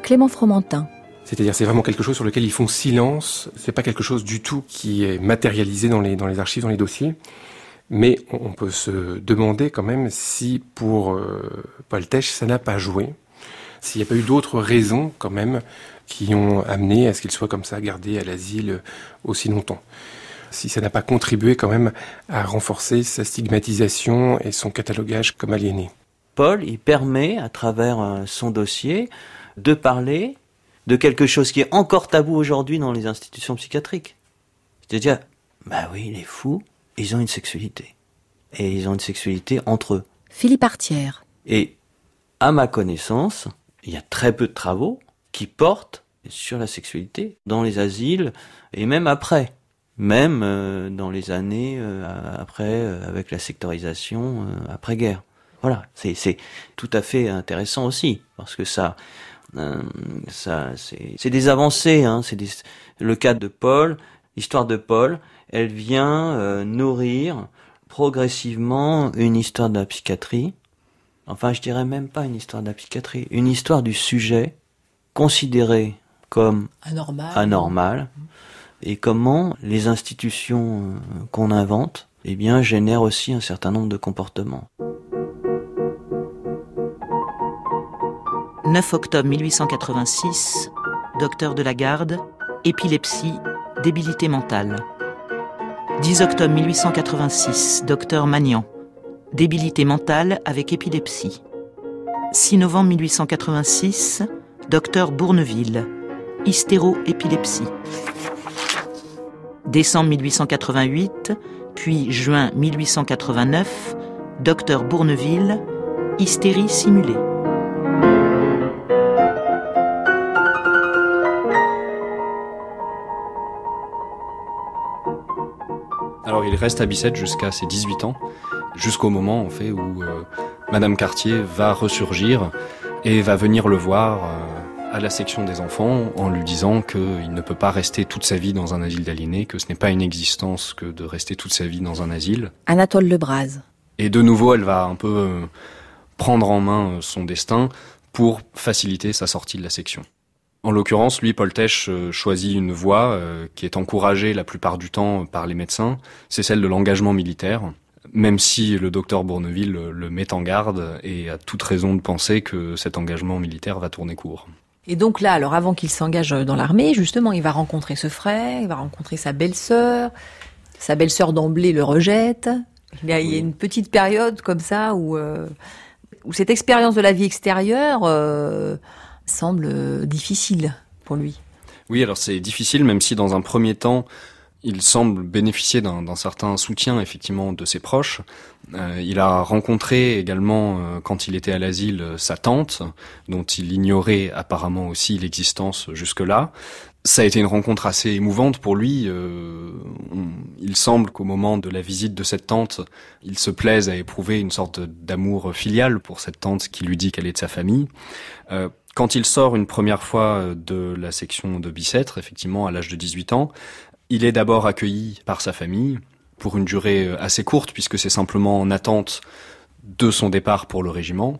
Speaker 3: Clément Fromentin.
Speaker 7: C'est-à-dire, c'est vraiment quelque chose sur lequel ils font silence. C'est pas quelque chose du tout qui est matérialisé dans les, dans les archives, dans les dossiers. Mais on peut se demander quand même si pour euh, Paul Tesch, ça n'a pas joué. S'il n'y a pas eu d'autres raisons quand même qui ont amené à ce qu'il soit comme ça gardé à l'asile aussi longtemps. Si ça n'a pas contribué quand même à renforcer sa stigmatisation et son catalogage comme aliéné.
Speaker 8: Paul, il permet, à travers euh, son dossier, de parler de quelque chose qui est encore tabou aujourd'hui dans les institutions psychiatriques. C'est-à-dire, bah oui, les fous, ils ont une sexualité. Et ils ont une sexualité entre eux.
Speaker 3: Philippe Artière.
Speaker 8: Et, à ma connaissance, il y a très peu de travaux qui portent sur la sexualité dans les asiles et même après. Même euh, dans les années euh, après, avec la sectorisation après-guerre. Voilà, c'est tout à fait intéressant aussi parce que ça, euh, ça c'est des avancées. Hein, c'est le cas de Paul, l'histoire de Paul, elle vient euh, nourrir progressivement une histoire de la psychiatrie. Enfin, je dirais même pas une histoire de la psychiatrie, une histoire du sujet considéré comme
Speaker 3: anormal,
Speaker 8: anormal et comment les institutions euh, qu'on invente, eh bien, génèrent aussi un certain nombre de comportements.
Speaker 9: 9 octobre 1886, docteur de la garde, épilepsie, débilité mentale. 10 octobre 1886, docteur Magnan, débilité mentale avec épilepsie. 6 novembre 1886, docteur Bourneville, hystéroépilepsie. Décembre 1888, puis juin 1889, docteur Bourneville, hystérie simulée.
Speaker 4: Alors il reste à Bicêtre jusqu'à ses 18 ans, jusqu'au moment en fait où euh, Madame Cartier va ressurgir et va venir le voir euh, à la section des enfants en lui disant qu'il ne peut pas rester toute sa vie dans un asile d'aliénés, que ce n'est pas une existence que de rester toute sa vie dans un asile.
Speaker 3: Anatole Lebras.
Speaker 4: Et de nouveau, elle va un peu euh, prendre en main son destin pour faciliter sa sortie de la section. En l'occurrence, lui, Paul Tesch euh, choisit une voie euh, qui est encouragée la plupart du temps par les médecins, c'est celle de l'engagement militaire, même si le docteur Bourneville le met en garde et a toute raison de penser que cet engagement militaire va tourner court.
Speaker 3: Et donc là, alors avant qu'il s'engage dans l'armée, justement, il va rencontrer ce frère, il va rencontrer sa belle-sœur. Sa belle-sœur d'emblée le rejette. Il y, a, une petite période comme ça où, euh, où cette expérience de la vie extérieure semble euh, difficile pour lui.
Speaker 4: Oui, alors c'est difficile, même si dans un premier temps, il semble bénéficier d'un certain soutien effectivement de ses proches. Euh, il a rencontré également, euh, quand il était à l'asile, sa tante, dont il ignorait apparemment aussi l'existence jusque-là. Ça a été une rencontre assez émouvante pour lui. Il semble qu'au moment de la visite de cette tante, il se plaise à éprouver une sorte d'amour filial pour cette tante qui lui dit qu'elle est de sa famille. Euh, quand il sort une première fois de la section de Bicêtre, effectivement à l'âge de 18 ans, il est d'abord accueilli par sa famille pour une durée assez courte puisque c'est simplement en attente de son départ pour le régiment.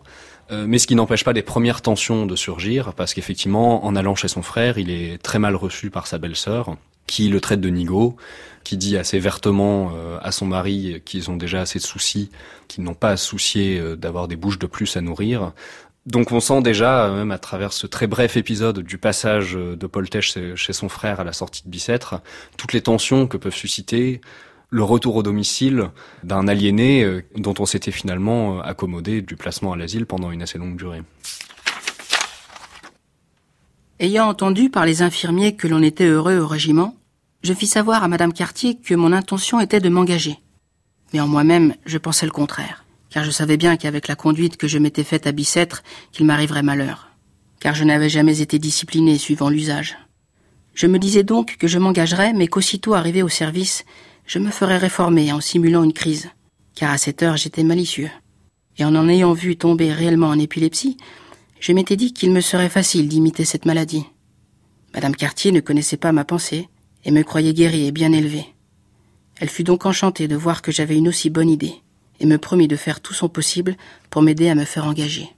Speaker 4: Euh, mais ce qui n'empêche pas des premières tensions de surgir, parce qu'effectivement, en allant chez son frère, il est très mal reçu par sa belle-sœur, qui le traite de nigo, qui dit assez vertement euh, à son mari qu'ils ont déjà assez de soucis, qu'ils n'ont pas à soucier euh, d'avoir des bouches de plus à nourrir. Donc on sent déjà, euh, même à travers ce très bref épisode du passage de Paul chez son frère à la sortie de Bicêtre, toutes les tensions que peuvent susciter le retour au domicile d'un aliéné dont on s'était finalement accommodé du placement à l'asile pendant une assez longue durée.
Speaker 2: Ayant entendu par les infirmiers que l'on était heureux au régiment, je fis savoir à Madame Cartier que mon intention était de m'engager. Mais en moi-même, je pensais le contraire, car je savais bien qu'avec la conduite que je m'étais faite à Bicêtre, qu'il m'arriverait malheur, car je n'avais jamais été discipliné suivant l'usage. Je me disais donc que je m'engagerais, mais qu'aussitôt arrivé au service, je me ferais réformer en simulant une crise, car à cette heure j'étais malicieux. Et en en ayant vu tomber réellement en épilepsie, je m'étais dit qu'il me serait facile d'imiter cette maladie. Madame Cartier ne connaissait pas ma pensée, et me croyait guéri et bien élevé. Elle fut donc enchantée de voir que j'avais une aussi bonne idée, et me promit de faire tout son possible pour m'aider à me faire engager.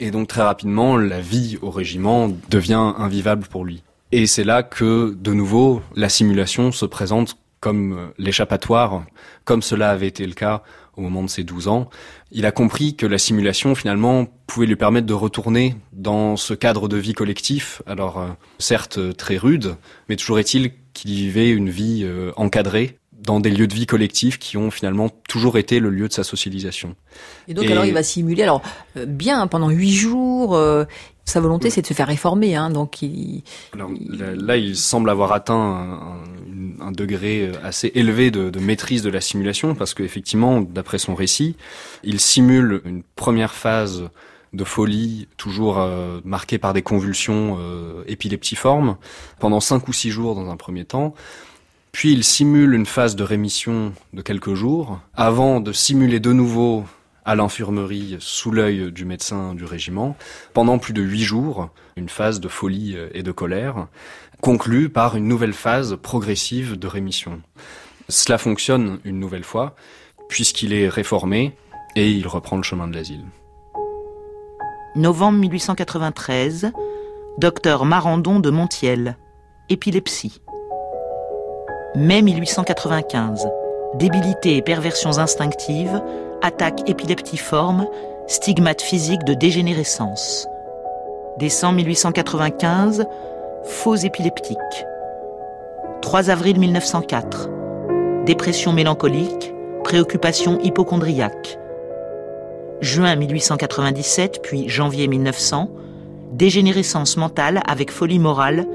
Speaker 4: Et donc très rapidement, la vie au régiment devient invivable pour lui. Et c'est là que, de nouveau, la simulation se présente comme l'échappatoire, comme cela avait été le cas au moment de ses 12 ans, il a compris que la simulation finalement pouvait lui permettre de retourner dans ce cadre de vie collectif, alors euh, certes très rude, mais toujours est-il qu'il vivait une vie euh, encadrée dans des lieux de vie collectifs qui ont finalement toujours été le lieu de sa socialisation.
Speaker 3: Et donc alors il va simuler, alors euh, bien pendant huit jours, sa volonté c'est de se faire réformer, hein, donc il,
Speaker 4: Là, il semble avoir atteint un, un degré euh, assez élevé de, de, maîtrise de la simulation parce qu'effectivement, d'après son récit, il simule une première phase de folie, toujours euh, marquée par des convulsions euh, épileptiformes, pendant cinq ou six jours dans un premier temps. Puis il simule une phase de rémission de quelques jours, avant de simuler de nouveau à l'infirmerie sous l'œil du médecin du régiment pendant plus de huit jours, une phase de folie et de colère conclut par une nouvelle phase progressive de rémission. Cela fonctionne une nouvelle fois, puisqu'il est réformé et il reprend le chemin de l'asile.
Speaker 9: Novembre 1893, docteur Marandon de Montiel, épilepsie. Mai 1895, débilité et perversions instinctives, attaque épileptiforme, stigmate physique de dégénérescence. Décembre 1895, faux épileptique. 3 avril 1904. Dépression mélancolique, préoccupation hypochondriaque. Juin 1897, puis janvier 1900. Dégénérescence mentale avec folie morale,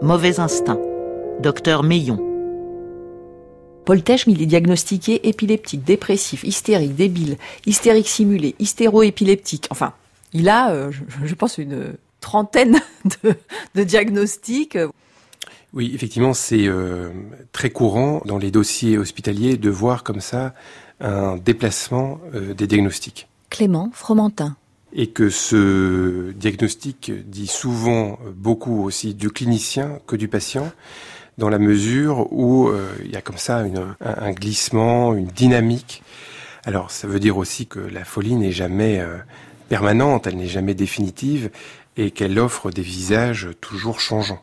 Speaker 9: mauvais instinct. Docteur Meillon.
Speaker 3: Paul Tesch, il est diagnostiqué épileptique, dépressif, hystérique, débile, hystérique simulé, hystéroépileptique. Enfin, il a, euh, je pense, une trentaine de, diagnostics.
Speaker 7: Oui, effectivement, c'est euh, très courant dans les dossiers hospitaliers de voir comme ça un déplacement euh, des diagnostics.
Speaker 3: Clément Fromentin.
Speaker 7: Et que ce diagnostic dit souvent beaucoup aussi du clinicien que du patient, dans la mesure où euh, il y a comme ça un, un, glissement, une dynamique. Alors ça veut dire aussi que la folie n'est jamais permanente, elle n'est jamais définitive, et qu'elle offre des visages toujours changeants.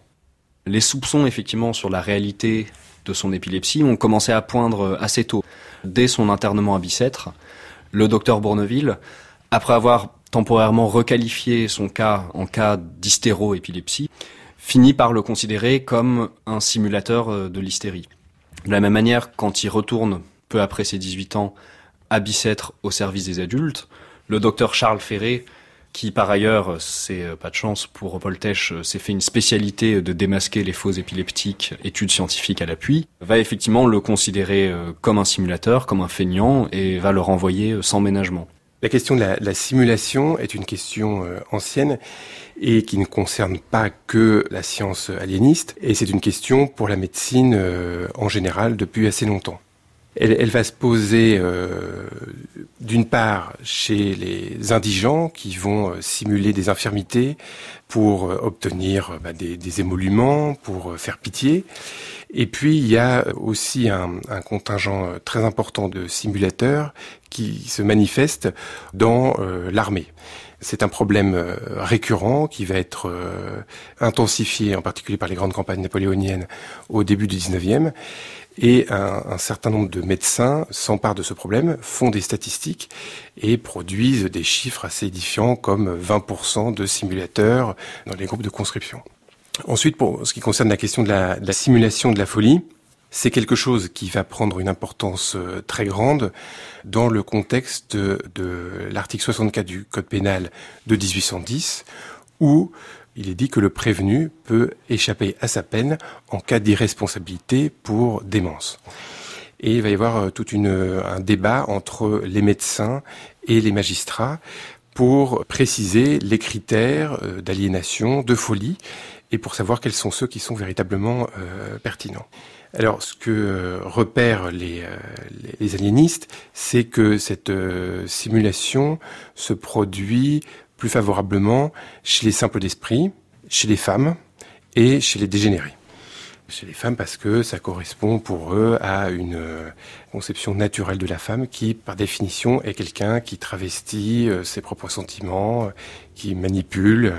Speaker 4: Les soupçons effectivement sur la réalité de son épilepsie ont commencé à poindre assez tôt. Dès son internement à Bicêtre, le docteur Bourneville, après avoir temporairement requalifié son cas en cas d'hystéroépilepsie, finit par le considérer comme un simulateur euh, de l'hystérie. De la même manière, quand il retourne, peu après ses 18 ans, à Bicêtre au service des adultes, le docteur Charles Ferré qui par ailleurs, c'est euh, pas de chance pour euh, s'est fait une spécialité de démasquer les faux épileptiques, études scientifiques à l'appui, va effectivement le considérer euh, comme un simulateur, comme un feignant, et va le renvoyer sans ménagement.
Speaker 7: La question de la, simulation est une question ancienne et qui ne concerne pas que la science aliéniste, et c'est une question pour la médecine en général depuis assez longtemps. Elle, va se poser euh, d'une part chez les indigents qui vont euh, simuler des infirmités pour euh, obtenir bah, des, émoluments, pour faire pitié. Et puis il y a aussi un, un contingent très important de simulateurs qui se manifestent dans l'armée. C'est un problème euh, récurrent qui va être euh, intensifié en particulier par les grandes campagnes napoléoniennes au début du 19e. Et un, certain nombre de médecins s'emparent de ce problème, font des statistiques et produisent des chiffres assez édifiants comme 20% de simulateurs dans les groupes de conscription. Ensuite, pour ce qui concerne la question de la simulation de la folie, c'est quelque chose qui va prendre une importance euh, très grande dans le contexte de, l'article 64 du Code pénal de 1810, où il est dit que le prévenu peut échapper à sa peine en cas d'irresponsabilité pour démence. Et il va y avoir euh, tout une, un débat entre les médecins et les magistrats pour préciser les critères euh, d'aliénation, de folie, et pour savoir quels sont ceux qui sont véritablement euh, pertinents. Alors, ce que euh, repèrent les, euh, les aliénistes, c'est que cette euh, simulation se produit plus favorablement chez les simples d'esprit, chez les femmes et chez les dégénérés. Chez les femmes parce que ça correspond pour eux à une conception naturelle de la femme qui, par définition, est quelqu'un qui travestit ses propres sentiments, qui manipule.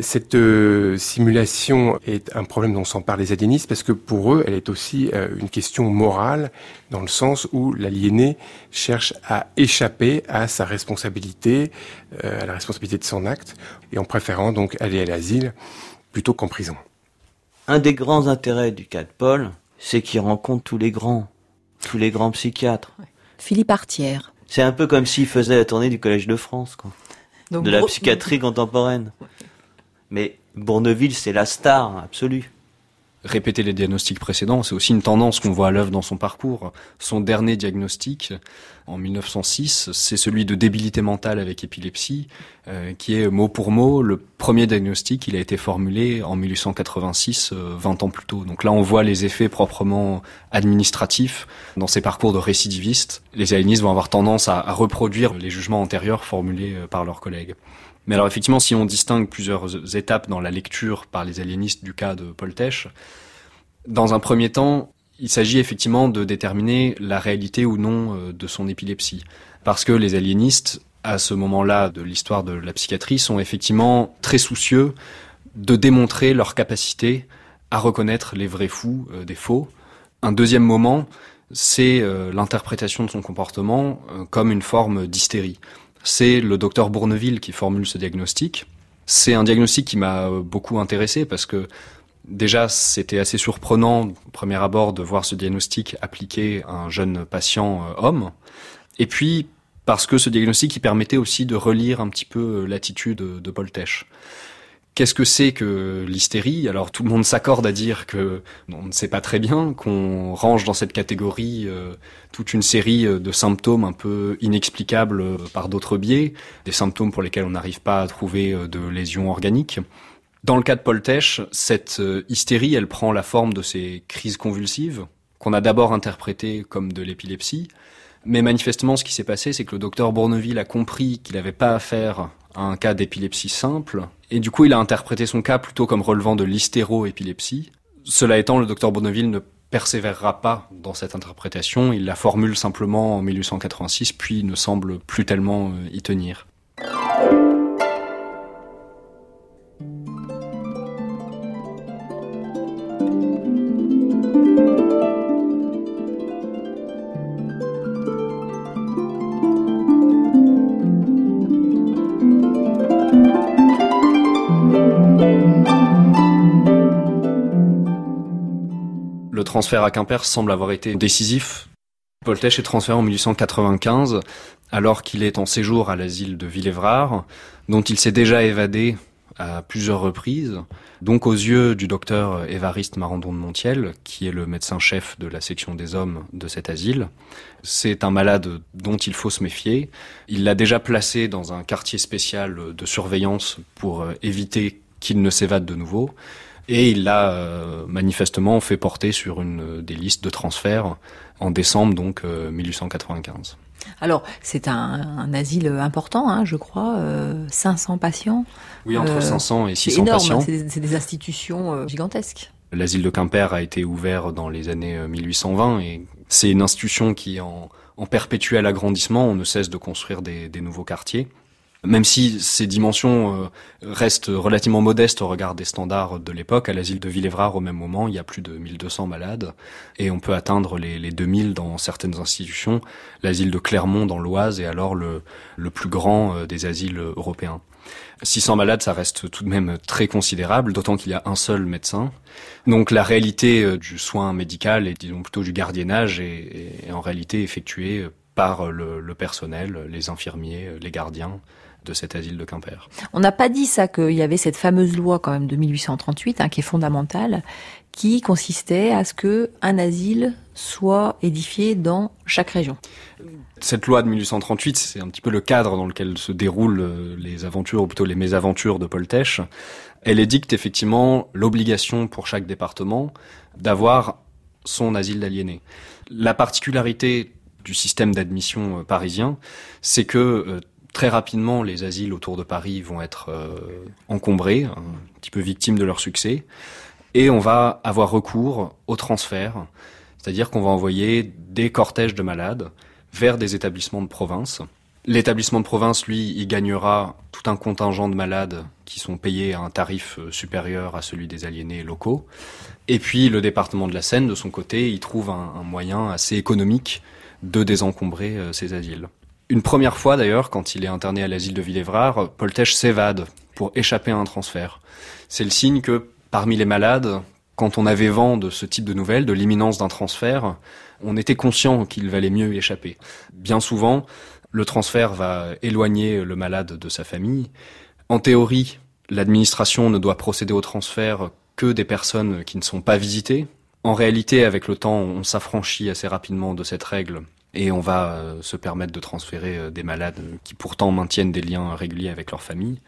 Speaker 7: Cette euh, simulation est un problème dont s'emparent les aliénistes parce que pour eux, elle est aussi euh, une question morale dans le sens où l'aliéné cherche à échapper à sa responsabilité, euh, à la responsabilité de son acte, et en préférant donc aller à l'asile plutôt qu'en prison.
Speaker 8: Un des grands intérêts du cas de Paul, c'est qu'il rencontre tous les grands, tous les grands psychiatres.
Speaker 3: Philippe Artière.
Speaker 8: C'est un peu comme s'il faisait la tournée du Collège de France, quoi.
Speaker 3: Donc,
Speaker 8: de la psychiatrie contemporaine. Mais Bourneville, c'est la star absolue.
Speaker 4: Répéter les diagnostics précédents, c'est aussi une tendance qu'on voit à l'œuvre dans son parcours. Son dernier diagnostic, en 1906, c'est celui de débilité mentale avec épilepsie, euh, qui est mot pour mot le premier diagnostic. Il a été formulé en 1886, euh, 20 ans plus tôt. Donc là, on voit les effets proprement administratifs dans ces parcours de récidivistes. Les aliénistes vont avoir tendance à, à reproduire les jugements antérieurs formulés euh, par leurs collègues. Mais alors effectivement, si on distingue plusieurs étapes dans la lecture par les aliénistes du cas de Paul Tesch, dans un premier temps, il s'agit effectivement de déterminer la réalité ou non euh, de son épilepsie. Parce que les aliénistes, à ce moment-là de l'histoire de la psychiatrie, sont effectivement très soucieux de démontrer leur capacité à reconnaître les vrais fous euh, des faux. Un deuxième moment, c'est euh, l'interprétation de son comportement comme une forme d'hystérie. C'est le docteur Bourneville qui formule ce diagnostic. C'est un diagnostic qui m'a euh, beaucoup intéressé parce que déjà c'était assez surprenant au premier abord de voir ce diagnostic appliqué à un jeune patient euh, homme. Et puis parce que ce diagnostic il permettait aussi de relire un petit peu euh, l'attitude de, de Paul Tesch. Qu'est-ce que c'est que l'hystérie? Alors tout le monde s'accorde à dire que on ne sait pas très bien, qu'on range dans cette catégorie euh, toute une série euh, de symptômes un peu inexplicables euh, par d'autres biais, des symptômes pour lesquels on n'arrive pas à trouver de lésions organiques. Dans le cas de Paul Tesch, cette hystérie, elle prend la forme de ces crises convulsives qu'on a d'abord interprétées comme de l'épilepsie, mais manifestement, ce qui s'est passé, c'est que le docteur Bourneville a compris qu'il n'avait pas affaire un cas d'épilepsie simple, et du coup, il a interprété son cas plutôt comme relevant de l'hystéroépilepsie. Cela étant, le docteur Bourneville ne persévérera pas dans cette interprétation, il la formule simplement en 1886, puis ne semble plus tellement euh, y tenir. Transfert à Quimper semble avoir été décisif. Paul Tesch est transféré en 1895, alors qu'il est en séjour à l'asile de Villévrard, dont il s'est déjà évadé à plusieurs reprises. Donc aux yeux du docteur Évariste Marandon de Montiel, qui est le médecin-chef de la section des hommes de cet asile, c'est un malade dont il faut se méfier. Il l'a déjà placé dans un quartier spécial de surveillance pour euh, éviter qu'il ne s'évade de nouveau. Et il l'a euh, manifestement fait porter sur une euh, des listes de transfert en décembre donc euh, 1895.
Speaker 3: Alors, c'est un, un asile important, hein, je crois, euh, 500 patients.
Speaker 4: Oui, entre
Speaker 3: Euh,
Speaker 4: 500 et
Speaker 3: C'est
Speaker 4: 600
Speaker 3: énorme,
Speaker 4: patients.
Speaker 3: c'est des, c'est des institutions euh, gigantesques.
Speaker 4: L'asile de Quimper a été ouvert dans les années euh, 1820 et c'est une institution qui est en, en perpétuel agrandissement. On ne cesse de construire des, des nouveaux quartiers. Même si ces dimensions restent relativement modestes au regard des standards de l'époque, à l'asile de Villévrard au même moment, il y a plus de 1200 malades et on peut atteindre les, les 2000 dans certaines institutions. L'asile de Clermont dans l'Oise est alors le, le plus grand des asiles européens. 600 malades, ça reste tout de même très considérable, d'autant qu'il y a un seul médecin. Donc la réalité euh, du soin médical et disons plutôt du gardiennage est, en réalité effectuée par le, personnel, les infirmiers, les gardiens de cet asile de Quimper.
Speaker 3: On n'a pas dit ça qu'il y avait cette fameuse loi quand même de 1838 hein, qui est fondamentale, qui consistait à ce que un asile soit édifié dans chaque région
Speaker 4: cette loi de 1838, c'est un petit peu le cadre dans lequel se déroulent euh, les aventures, ou plutôt les mésaventures de Paul Tesch. Elle édicte effectivement l'obligation pour chaque département d'avoir son asile d'aliénés. La particularité du système d'admission euh, parisien, c'est que euh, très rapidement, les asiles autour de Paris vont être encombrés, un petit peu victimes de leur succès, et on va avoir recours au transfert, c'est-à-dire qu'on va envoyer des cortèges de malades vers des établissements de province. L'établissement de province, lui, il gagnera tout un contingent de malades qui sont payés à un tarif euh, supérieur à celui des aliénés locaux. Et puis le département de la Seine, de son côté, il trouve un, moyen assez économique de désencombrer euh, ces asiles. Une première fois d'ailleurs, quand il est interné à l'asile de Villévrard, Tesch s'évade pour échapper à un transfert. C'est le signe que parmi les malades, quand on avait vent de ce type de nouvelles, de l'imminence d'un transfert, on était conscient qu'il valait mieux échapper. Bien souvent, le transfert va éloigner le malade de sa famille. En théorie, l'administration ne doit procéder au transfert que des personnes qui ne sont pas visitées. En réalité, avec le temps, on s'affranchit assez rapidement de cette règle et on va euh, se permettre de transférer euh, des malades qui pourtant maintiennent des liens réguliers avec leur famille.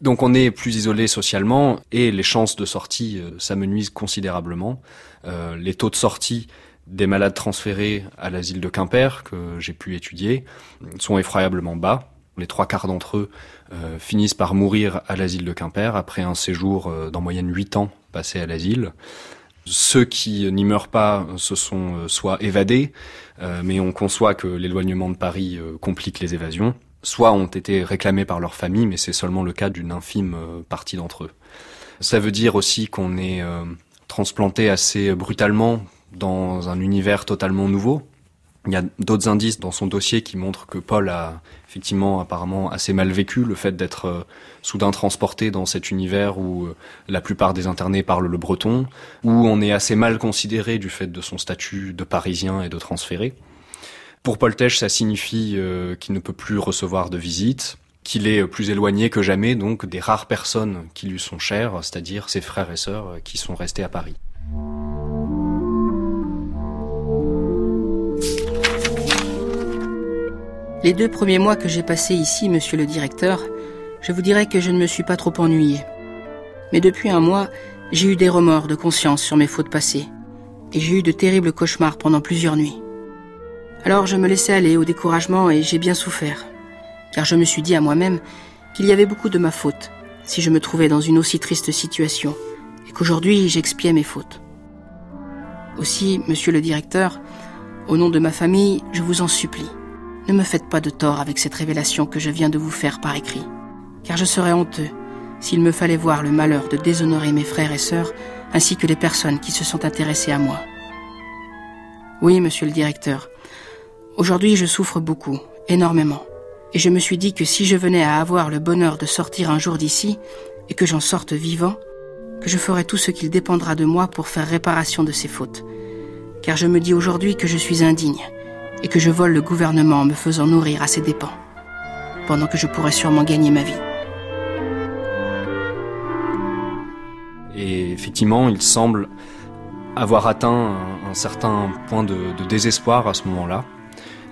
Speaker 4: Donc on est plus isolé socialement et les chances de sortie euh, s'amenuisent considérablement. les taux de sortie des malades transférés à l'asile de Quimper, que j'ai pu étudier, sont effroyablement bas. Les trois quarts d'entre eux euh, finissent par mourir à l'asile de Quimper après un séjour euh, d'en moyenne huit ans passé à l'asile. Ceux qui n'y meurent pas se sont euh, soit évadés, mais on conçoit que l'éloignement de Paris complique les évasions, soit ont été réclamés par leur famille, mais c'est seulement le cas d'une infime partie d'entre eux. Ça veut dire aussi qu'on est transplanté assez brutalement dans un univers totalement nouveau. Il y a d'autres indices dans son dossier qui montrent que Paul a effectivement apparemment assez mal vécu le fait d'être euh, soudain transporté dans cet univers où euh, la plupart des internés parlent le breton, où on est assez mal considéré du fait de son statut de parisien et de transféré. Pour Tesch, ça signifie euh, qu'il ne peut plus recevoir de visites, qu'il est plus éloigné que jamais donc des rares personnes qui lui sont chères, c'est-à-dire ses frères et sœurs qui sont restés à Paris.
Speaker 2: Les deux premiers mois que j'ai passés ici, monsieur le directeur, je vous dirais que je ne me suis pas trop ennuyé. Mais depuis un mois, j'ai eu des remords de conscience sur mes fautes passées. Et j'ai eu de terribles cauchemars pendant plusieurs nuits. Alors je me laissais aller au découragement et j'ai bien souffert. Car je me suis dit à moi-même qu'il y avait beaucoup de ma faute si je me trouvais dans une aussi triste situation et qu'aujourd'hui j'expiais mes fautes. Aussi, monsieur le directeur, au nom de ma famille, je vous en supplie, ne me faites pas de tort avec cette révélation que je viens de vous faire par écrit, car je serais honteux s'il me fallait voir le malheur de déshonorer mes frères et sœurs, ainsi que les personnes qui se sont intéressées à moi. Oui, monsieur le directeur, aujourd'hui je souffre beaucoup, énormément, et je me suis dit que si je venais à avoir le bonheur de sortir un jour d'ici, et que j'en sorte vivant, que je ferais tout ce qu'il dépendra de moi pour faire réparation de ces fautes, car je me dis aujourd'hui que je suis indigne, et que je vole le gouvernement en me faisant nourrir à ses dépens, pendant que je pourrais sûrement gagner ma vie.
Speaker 4: Et effectivement, il semble avoir atteint un, certain point de, désespoir à ce moment-là.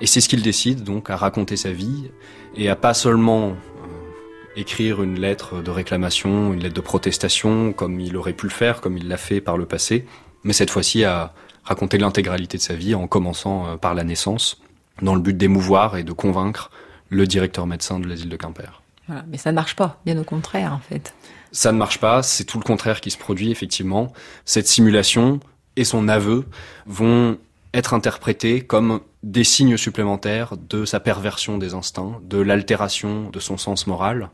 Speaker 4: Et c'est ce qu'il décide donc à raconter sa vie et à pas seulement euh, écrire une lettre de réclamation, une lettre de protestation comme il aurait pu le faire, comme il l'a fait par le passé, mais cette fois-ci à, raconter l'intégralité de sa vie en commençant euh, par la naissance, dans le but d'émouvoir et de convaincre le directeur médecin de l'asile de Quimper.
Speaker 3: Voilà, mais ça ne marche pas, bien au contraire en fait.
Speaker 4: Ça ne marche pas, c'est tout le contraire qui se produit effectivement. Cette simulation et son aveu vont être interprétés comme des signes supplémentaires de sa perversion des instincts, de l'altération de son sens moral.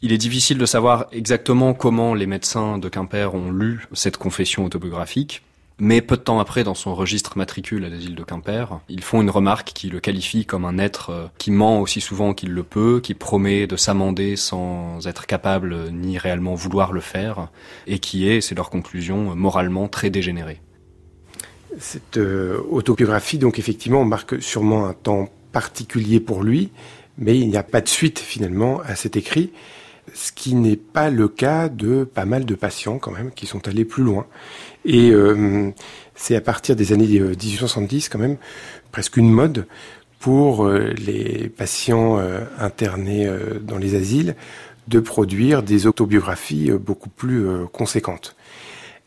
Speaker 4: Il est difficile de savoir exactement comment les médecins de Quimper ont lu cette confession autobiographique, mais peu de temps après, dans son registre matricule à l'asile de Quimper, ils font une remarque qui le qualifie comme un être euh, qui ment aussi souvent qu'il le peut, qui promet de s'amender sans être capable ni réellement vouloir le faire, et qui est, c'est leur conclusion, moralement très dégénéré.
Speaker 7: Cette euh, autobiographie, donc effectivement, marque sûrement un temps particulier pour lui, mais il n'y a pas de suite finalement à cet écrit, ce qui n'est pas le cas de pas mal de patients quand même qui sont allés plus loin. Et euh, c'est à partir des années 1870 euh, quand même presque une mode pour euh, les patients internés dans les asiles de produire des autobiographies beaucoup plus conséquentes.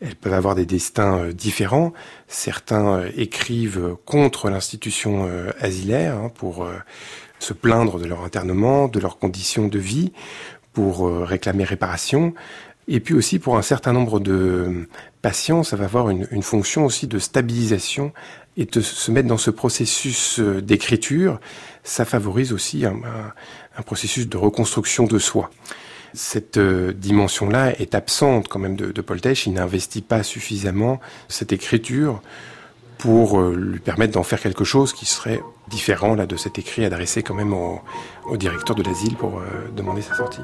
Speaker 7: Elles peuvent avoir des destins différents. Certains écrivent contre l'institution asilaire hein, pour se plaindre de leur internement, de leurs conditions de vie, pour réclamer réparation. Et puis aussi pour un certain nombre de patients, ça va avoir une, fonction aussi de stabilisation et de se mettre dans ce processus euh, d'écriture, ça favorise aussi un, processus de reconstruction de soi. Cette euh, dimension-là est absente quand même de, de Paul Il n'investit pas suffisamment cette écriture pour euh, lui permettre d'en faire quelque chose qui serait différent là de cet écrit adressé quand même au, directeur de l'asile pour demander sa sortie.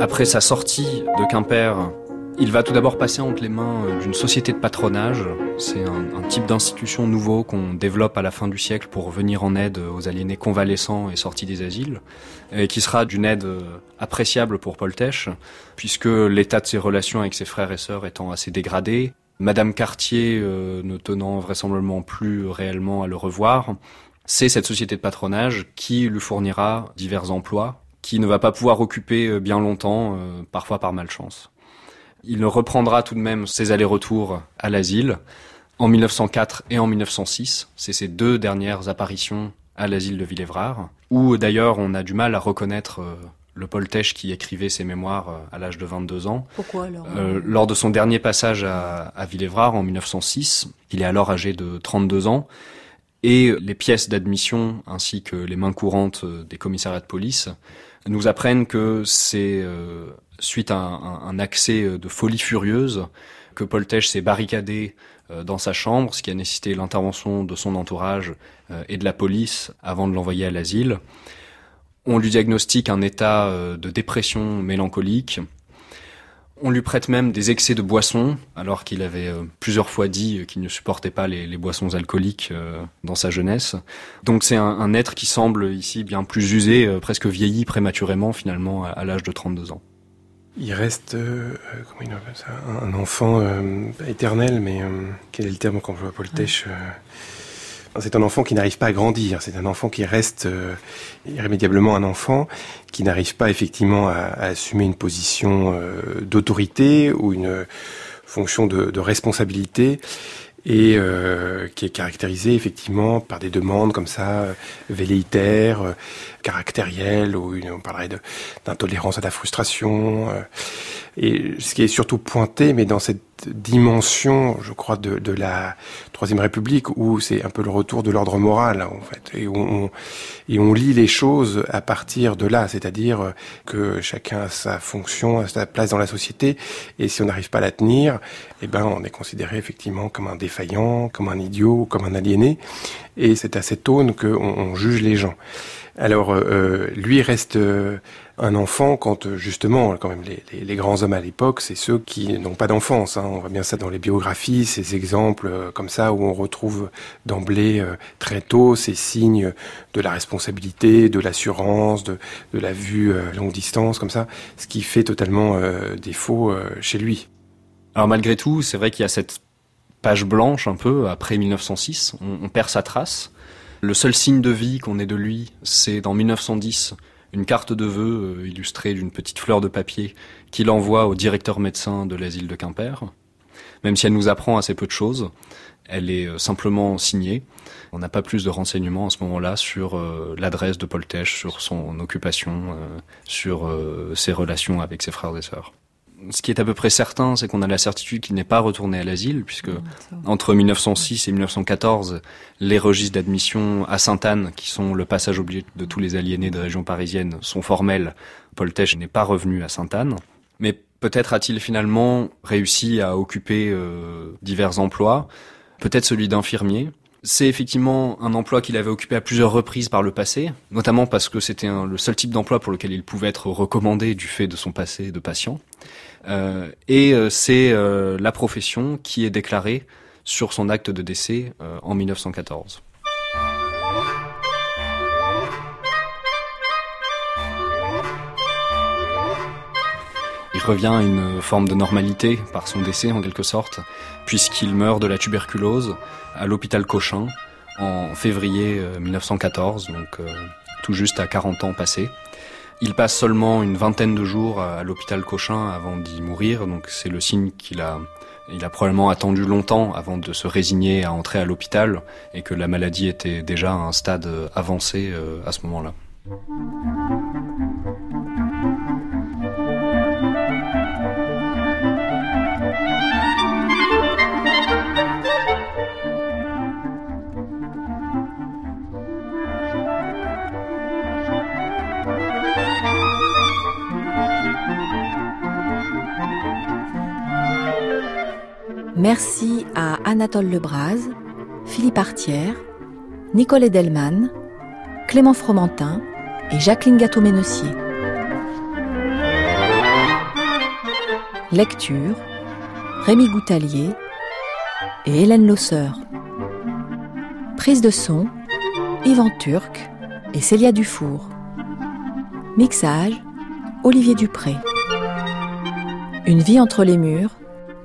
Speaker 4: Après sa sortie de Quimper, il va tout d'abord passer entre les mains d'une société de patronage. C'est un, type d'institution nouveau qu'on développe à la fin du siècle pour venir en aide aux aliénés convalescents et sortis des asiles, et qui sera d'une aide appréciable pour Paul Tesch, puisque l'état de ses relations avec ses frères et sœurs étant assez dégradé, Madame Cartier euh, ne tenant vraisemblablement plus réellement à le revoir, c'est cette société de patronage qui lui fournira divers emplois qui ne va pas pouvoir occuper euh, bien longtemps, euh, parfois par malchance. Il reprendra tout de même ses allers-retours à l'asile en 1904 et en 1906. C'est ses deux dernières apparitions à l'asile de Villévrard, où d'ailleurs on a du mal à reconnaître euh, le Paul Tesch qui écrivait ses mémoires à l'âge de 22 ans.
Speaker 3: Pourquoi alors?
Speaker 4: Lors de son dernier passage à, à Villévrard en 1906, il est alors âgé de 32 ans, et les pièces d'admission ainsi que les mains courantes des commissariats de police nous apprennent que c'est euh, suite à un, accès euh, de folie furieuse que Paul Tesch s'est barricadé euh, dans sa chambre, ce qui a nécessité l'intervention de son entourage et de la police avant de l'envoyer à l'asile. On lui diagnostique un état de dépression mélancolique on lui prête même des excès de boissons, alors qu'il avait euh, plusieurs fois dit qu'il ne supportait pas les, boissons alcooliques euh, dans sa jeunesse. Donc c'est un, être qui semble ici bien plus usé, euh, presque vieilli prématurément finalement à, l'âge de 32 ans.
Speaker 7: Il reste comment il ça, un enfant éternel, mais quel est le terme qu'on veut Paul c'est un enfant qui n'arrive pas à grandir, c'est un enfant qui reste euh, irrémédiablement un enfant, qui n'arrive pas effectivement à, assumer une position euh, d'autorité ou une fonction de, responsabilité et euh, qui est caractérisé effectivement par des demandes comme ça velléitaires, caractérielles, ou on parlerait d'intolérance à la frustration. et ce qui est surtout pointé, mais dans cette dimension, je crois, de, de la Troisième République, où c'est un peu le retour de l'ordre moral, en fait, et on, et on lit les choses à partir de là, c'est-à-dire que chacun a sa fonction, a sa place dans la société, et si on n'arrive pas à la tenir, eh ben, on est considéré effectivement comme un défaillant, comme un idiot, comme un aliéné, et c'est à cette aune qu'on on juge les gens. Alors, euh, lui reste euh, un enfant quand justement, quand même, les, grands hommes à l'époque, c'est ceux qui n'ont pas d'enfance. Hein. On voit bien ça dans les biographies, ces exemples comme ça où on retrouve d'emblée très tôt ces signes de la responsabilité, de l'assurance, de, de, la vue longue distance, comme ça, ce qui fait totalement défaut chez lui.
Speaker 4: Alors malgré tout, c'est vrai qu'il y a cette page blanche un peu après 1906. On, on perd sa trace. Le seul signe de vie qu'on ait de lui, c'est dans 1910 une carte de vœux euh, illustrée d'une petite fleur de papier qu'il envoie au directeur médecin de l'asile de Quimper. Même si elle nous apprend assez peu de choses, elle est euh, simplement signée. On n'a pas plus de renseignements à ce moment-là sur euh, l'adresse de Paul Tesch, sur son occupation, sur ses relations avec ses frères et sœurs. Ce qui est à peu près certain, c'est qu'on a la certitude qu'il n'est pas retourné à l'asile, puisque entre 1906 et 1914, les registres d'admission à Sainte-Anne, qui sont le passage obligé de tous les aliénés de région parisienne, sont formels. Paul Tesch n'est pas revenu à Sainte-Anne. Mais peut-être a-t-il finalement réussi à occuper euh, divers emplois, peut-être celui d'infirmier. C'est effectivement un emploi qu'il avait occupé à plusieurs reprises par le passé, notamment parce que c'était le seul type d'emploi pour lequel il pouvait être recommandé du fait de son passé de patient. Euh, et euh, c'est euh, la profession qui est déclarée sur son acte de décès en 1914. Il revient à une forme de normalité par son décès en quelque sorte, puisqu'il meurt de la tuberculose à l'hôpital Cochin en février 1914, donc tout juste à 40 ans passés. Il passe seulement une vingtaine de jours à l'hôpital Cochin avant d'y mourir, donc c'est le signe qu'il a, il a probablement attendu longtemps avant de se résigner à entrer à l'hôpital et que la maladie était déjà à un stade avancé euh, à ce moment-là.
Speaker 3: Merci à Anatole Lebras, Philippe Artière, Nicole Edelman, Clément Fromentin et Jacqueline Gâteau-Ménessier. Lecture Rémi Goutalier et Hélène Losseur. Prise de son Yvan Turc et Célia Dufour. Mixage Olivier Dupré. Une vie entre les murs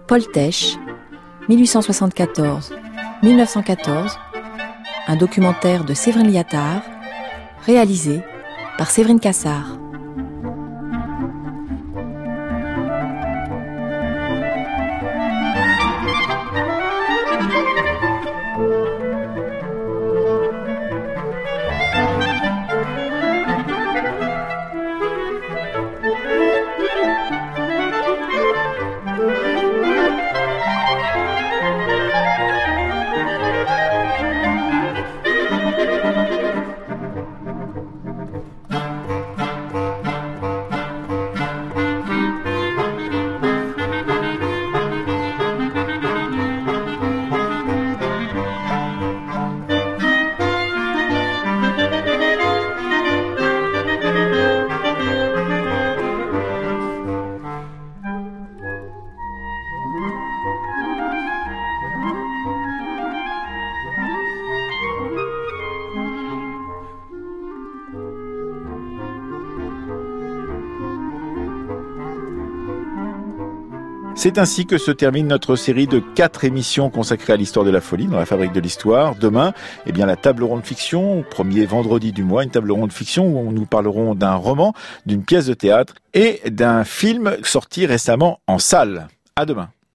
Speaker 3: Paul Tesch 1874-1914, un documentaire de Séverine Liattard, réalisé par Séverine Cassard.
Speaker 1: C'est ainsi que se termine notre série de quatre émissions consacrées à l'histoire de la folie dans la fabrique de l'histoire. Demain, eh bien, la table ronde fiction, premier vendredi du mois, une table ronde fiction où nous parlerons d'un roman, d'une pièce de théâtre et d'un film sorti récemment en salle. À demain.